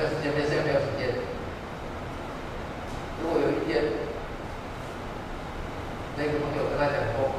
没有时间没有时间没有时间。如果有一天那个朋友跟他讲说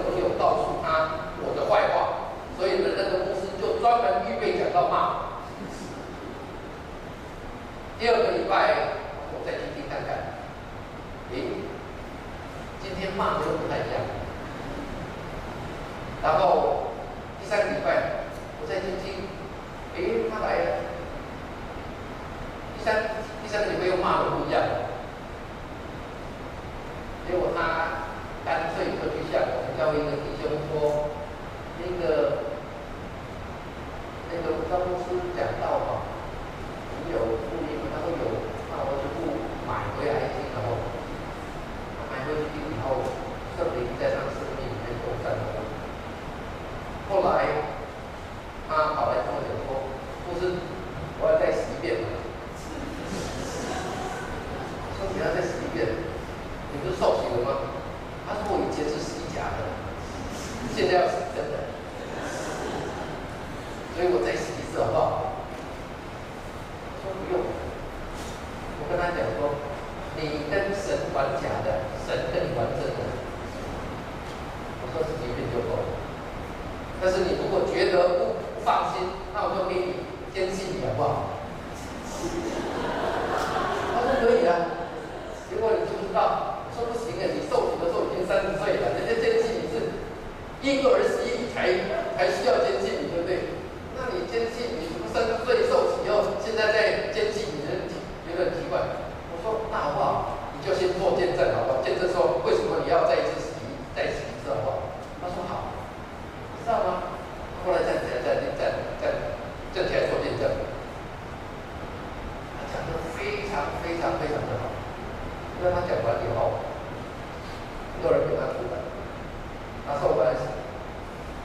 朋友告诉他我的坏话所以呢那个公司就专门预备讲到骂第二个礼拜我再听听看看。诶今天骂的又不太一样。然后第三个礼拜我再听听。诶他来了。第三第三个礼拜又骂的不一样。结果他叫一个弟兄说，那个那个公交公司讲到。那他讲完以后，很多人给他出来，他说我在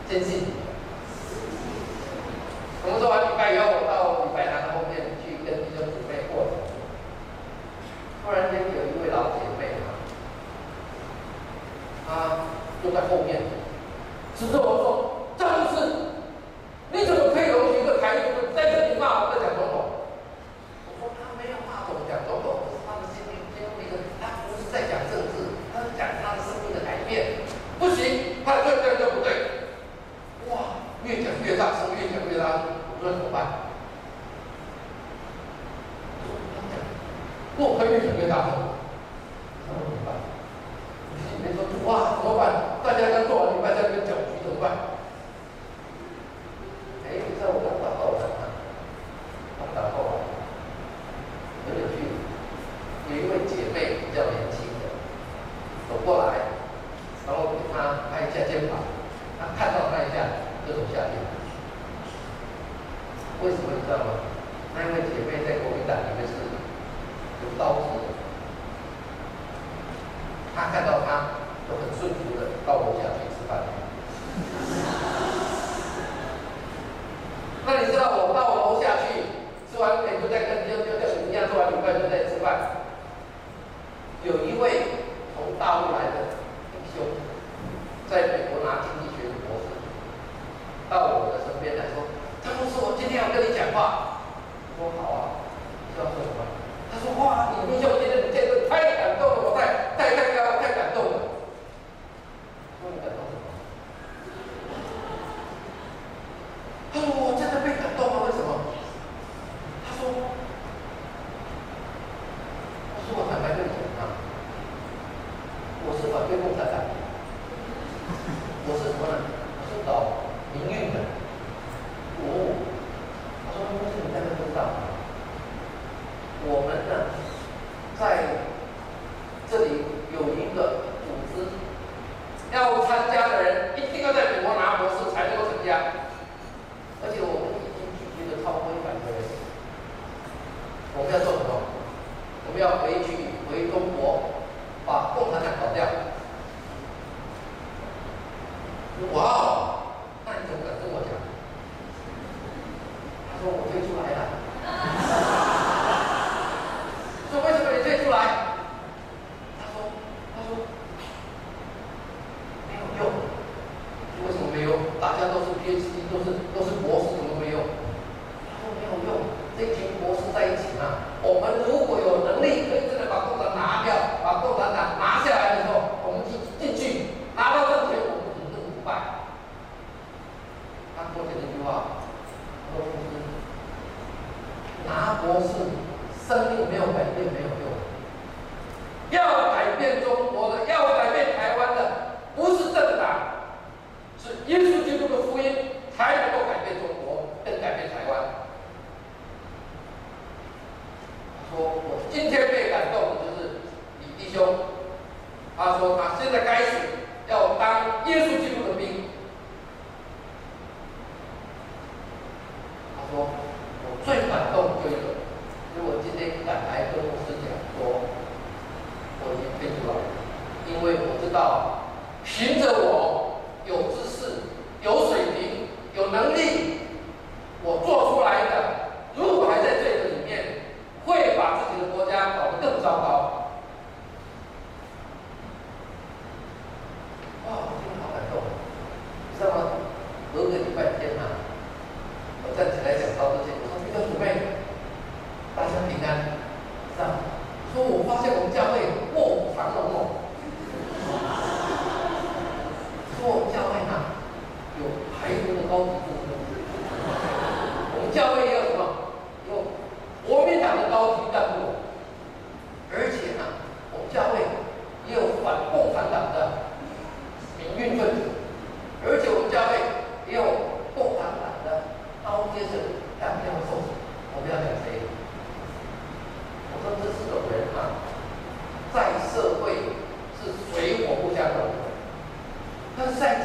坚信。nếu mà chỉ về đời gospel 能力我做出来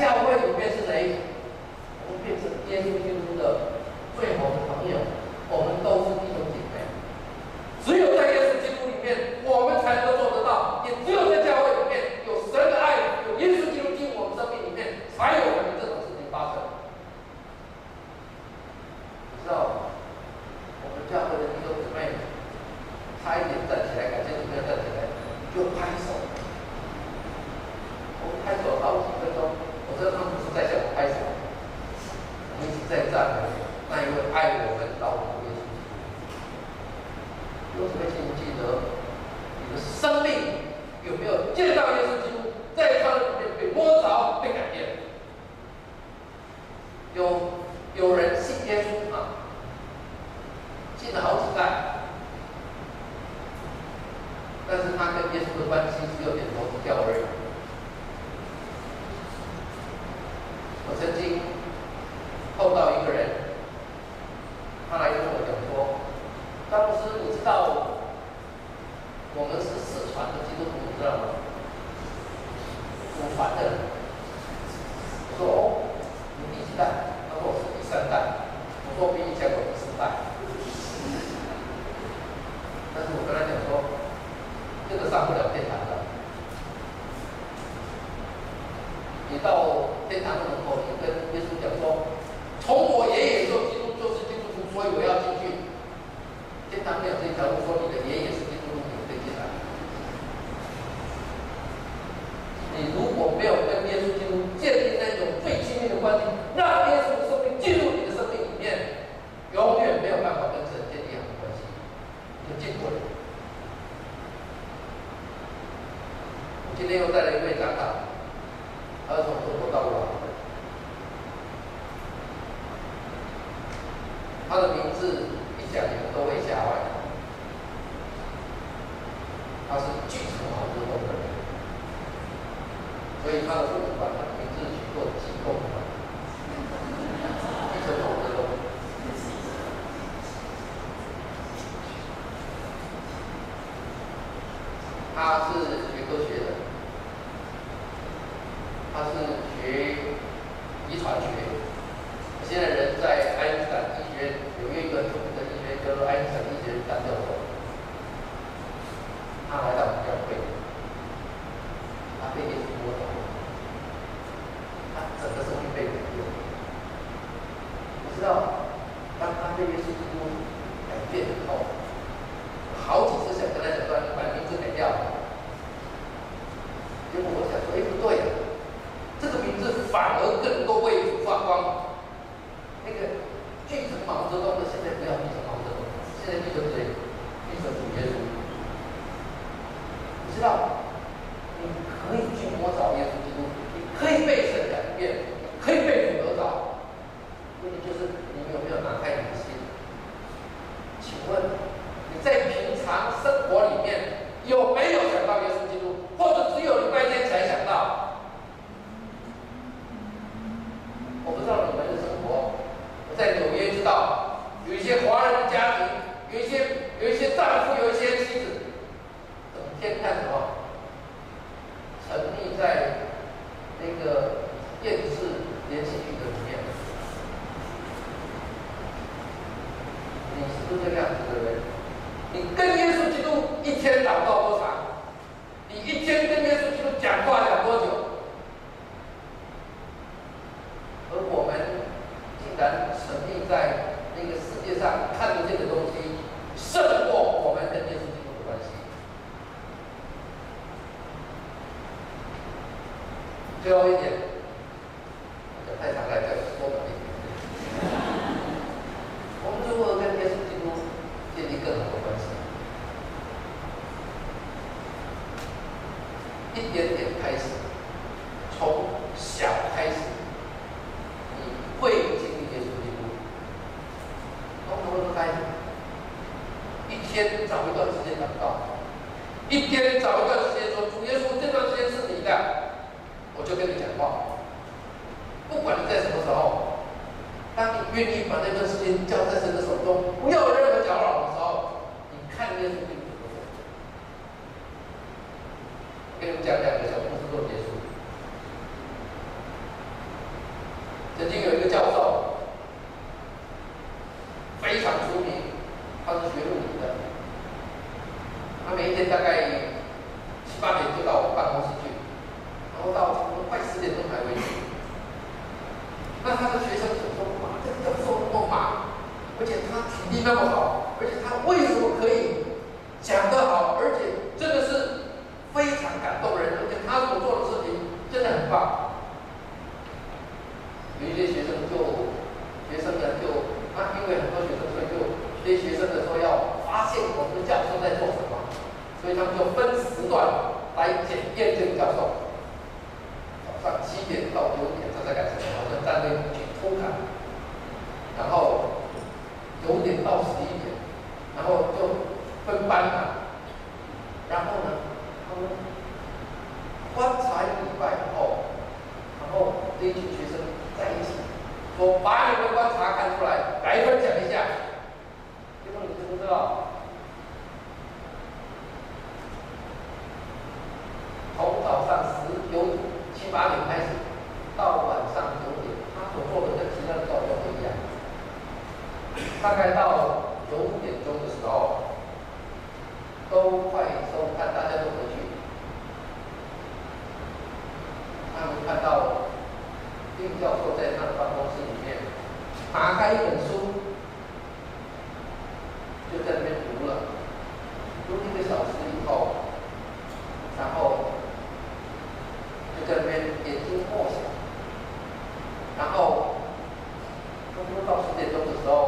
教会里面是谁？我们变成耶稣基督的最好的朋友。今天又带来一位家长他是从中国到武汉他的名字对？你跟耶稣基督一天祷告多长？你一天跟耶稣基督讲话讲多久？而我们竟然沉溺在那个世界上看不见的东西，胜过我们跟耶稣基督的关系。最后一点。banca. atender o pessoal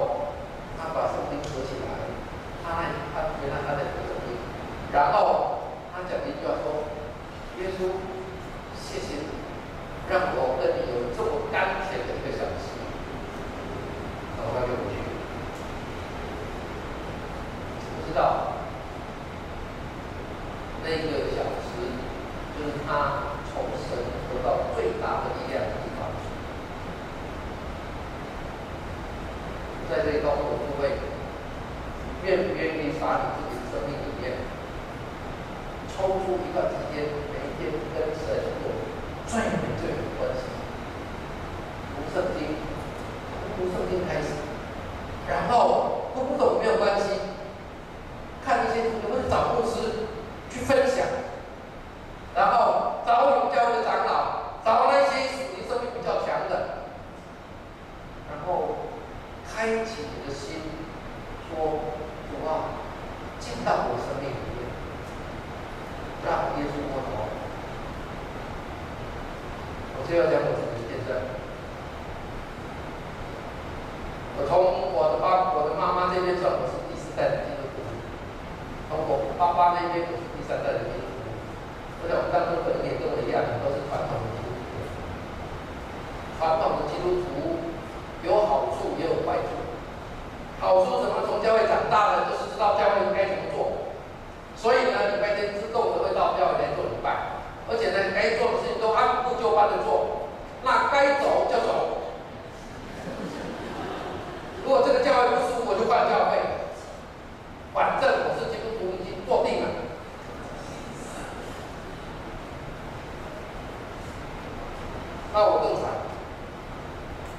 那我更惨。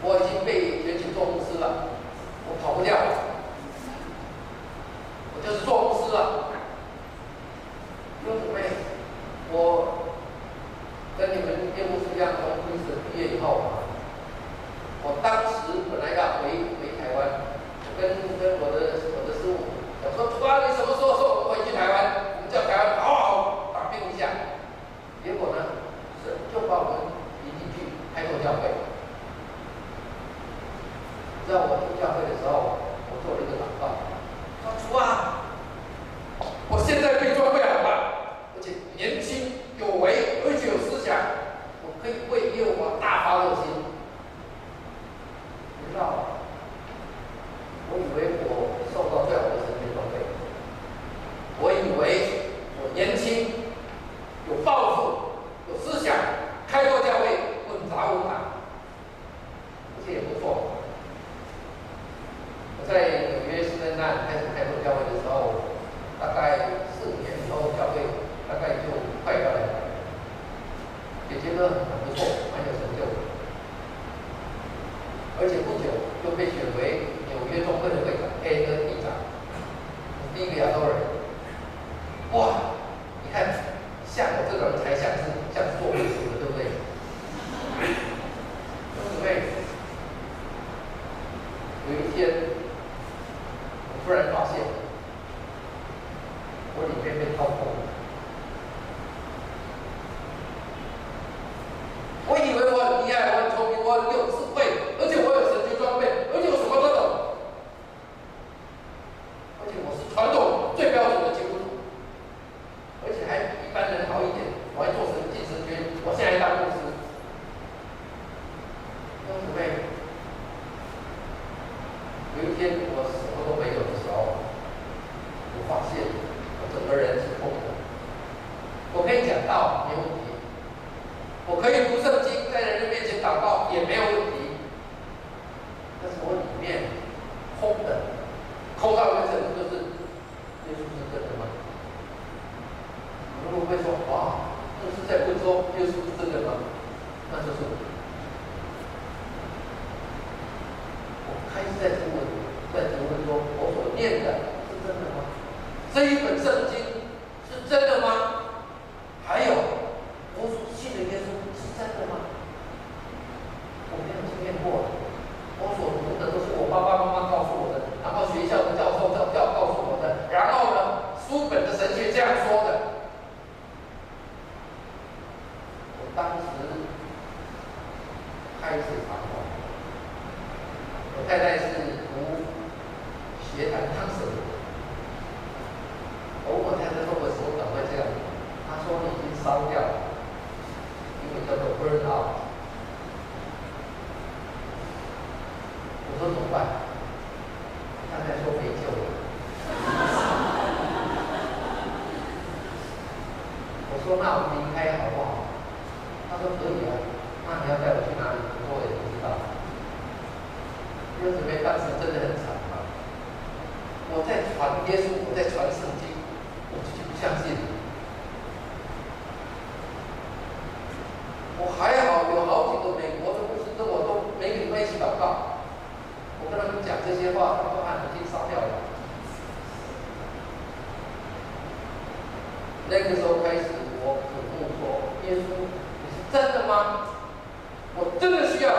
我已经被人群做公司了。我跟他们讲这些话，他们都按已经烧掉了。那个时候开始，我渴慕说：“耶稣，你是真的吗？我真的需要。”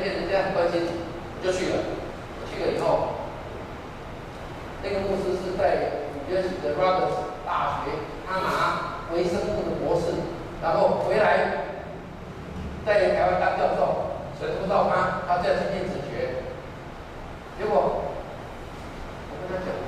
变成这样关心，就去了。去了以后，那个牧师是在纽约市的 Rudders 大学，他拿微生物的博士，然后回来在台湾当教授，神父到他，他这去念几学，结果我跟他讲。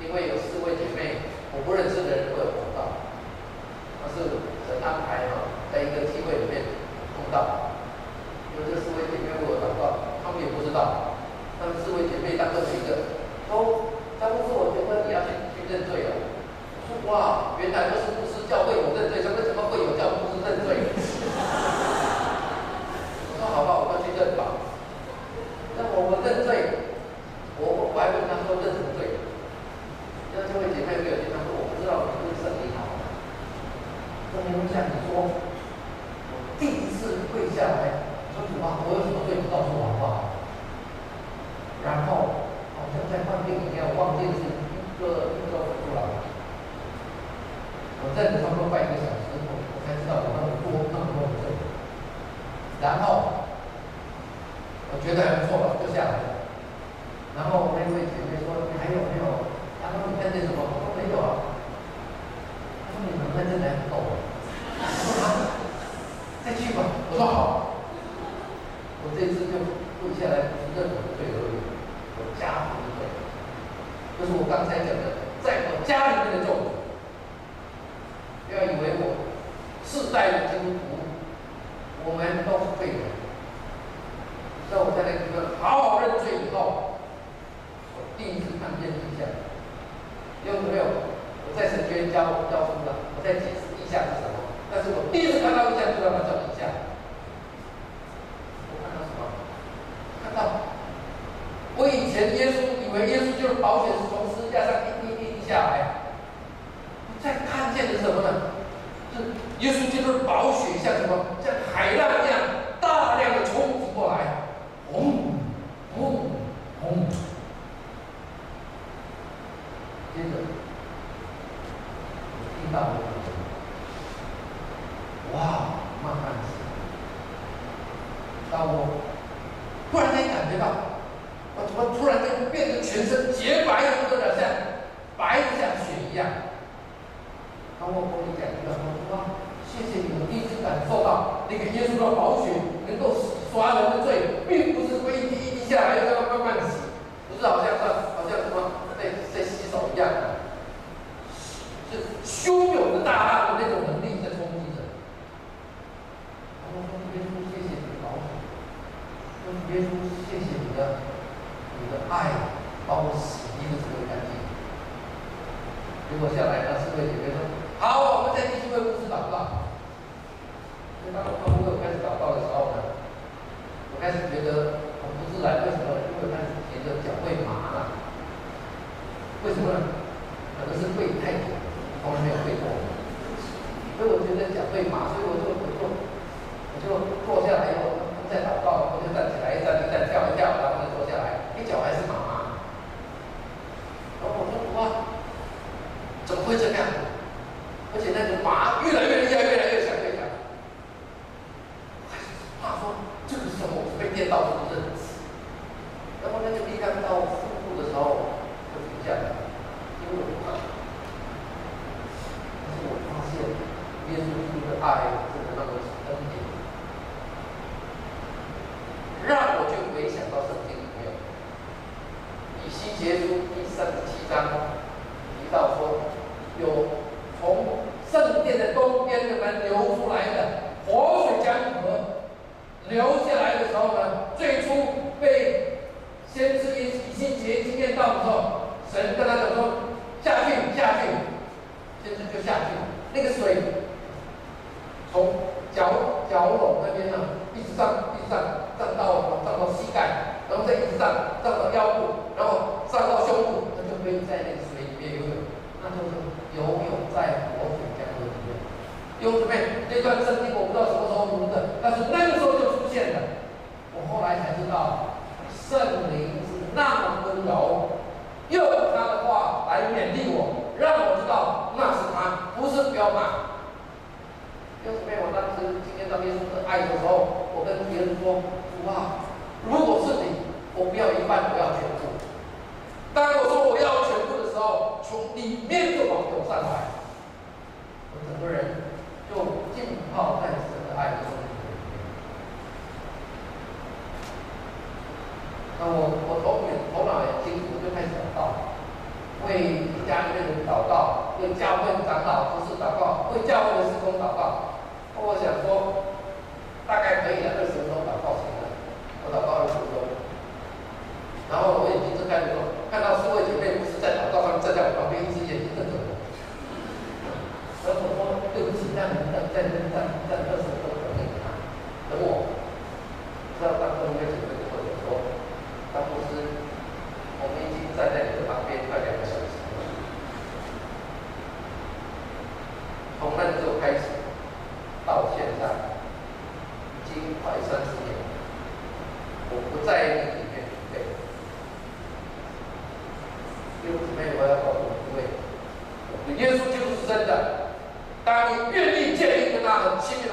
因为有四位姐妹我不认识的人都有坐下来。然后那位姐妹说：“你还有没有？”他说：“你看见什么？”我说：“没有啊。”他说：“你们看见的很陡。”我说：“啊，再去吧。”我说：“好。”我这次就跪下来，不是任何罪而已，我家族的罪，就是我刚才讲的，在我家里面的咒。不要以为我世代的基督，我们都是废人。在我家里。个好好认罪以后，我第一次看见异象，因没有，我在神学院教教书的，我在解释异象是什么，但是我第一次看到异象，知道它叫异象。我看到什么？看到我以前耶稣以为耶稣就是保险是从支架上一滴滴下来。在看见的是什么呢？是耶稣基督是保险，像什么？像海浪一样。开始觉得很不自然为什么因为开始觉得脚会麻了。为什么呢？可能是跪太久从来没有跪过。所以我觉得脚会麻所以我就我就我就坐下来以后再祷告。的心灵。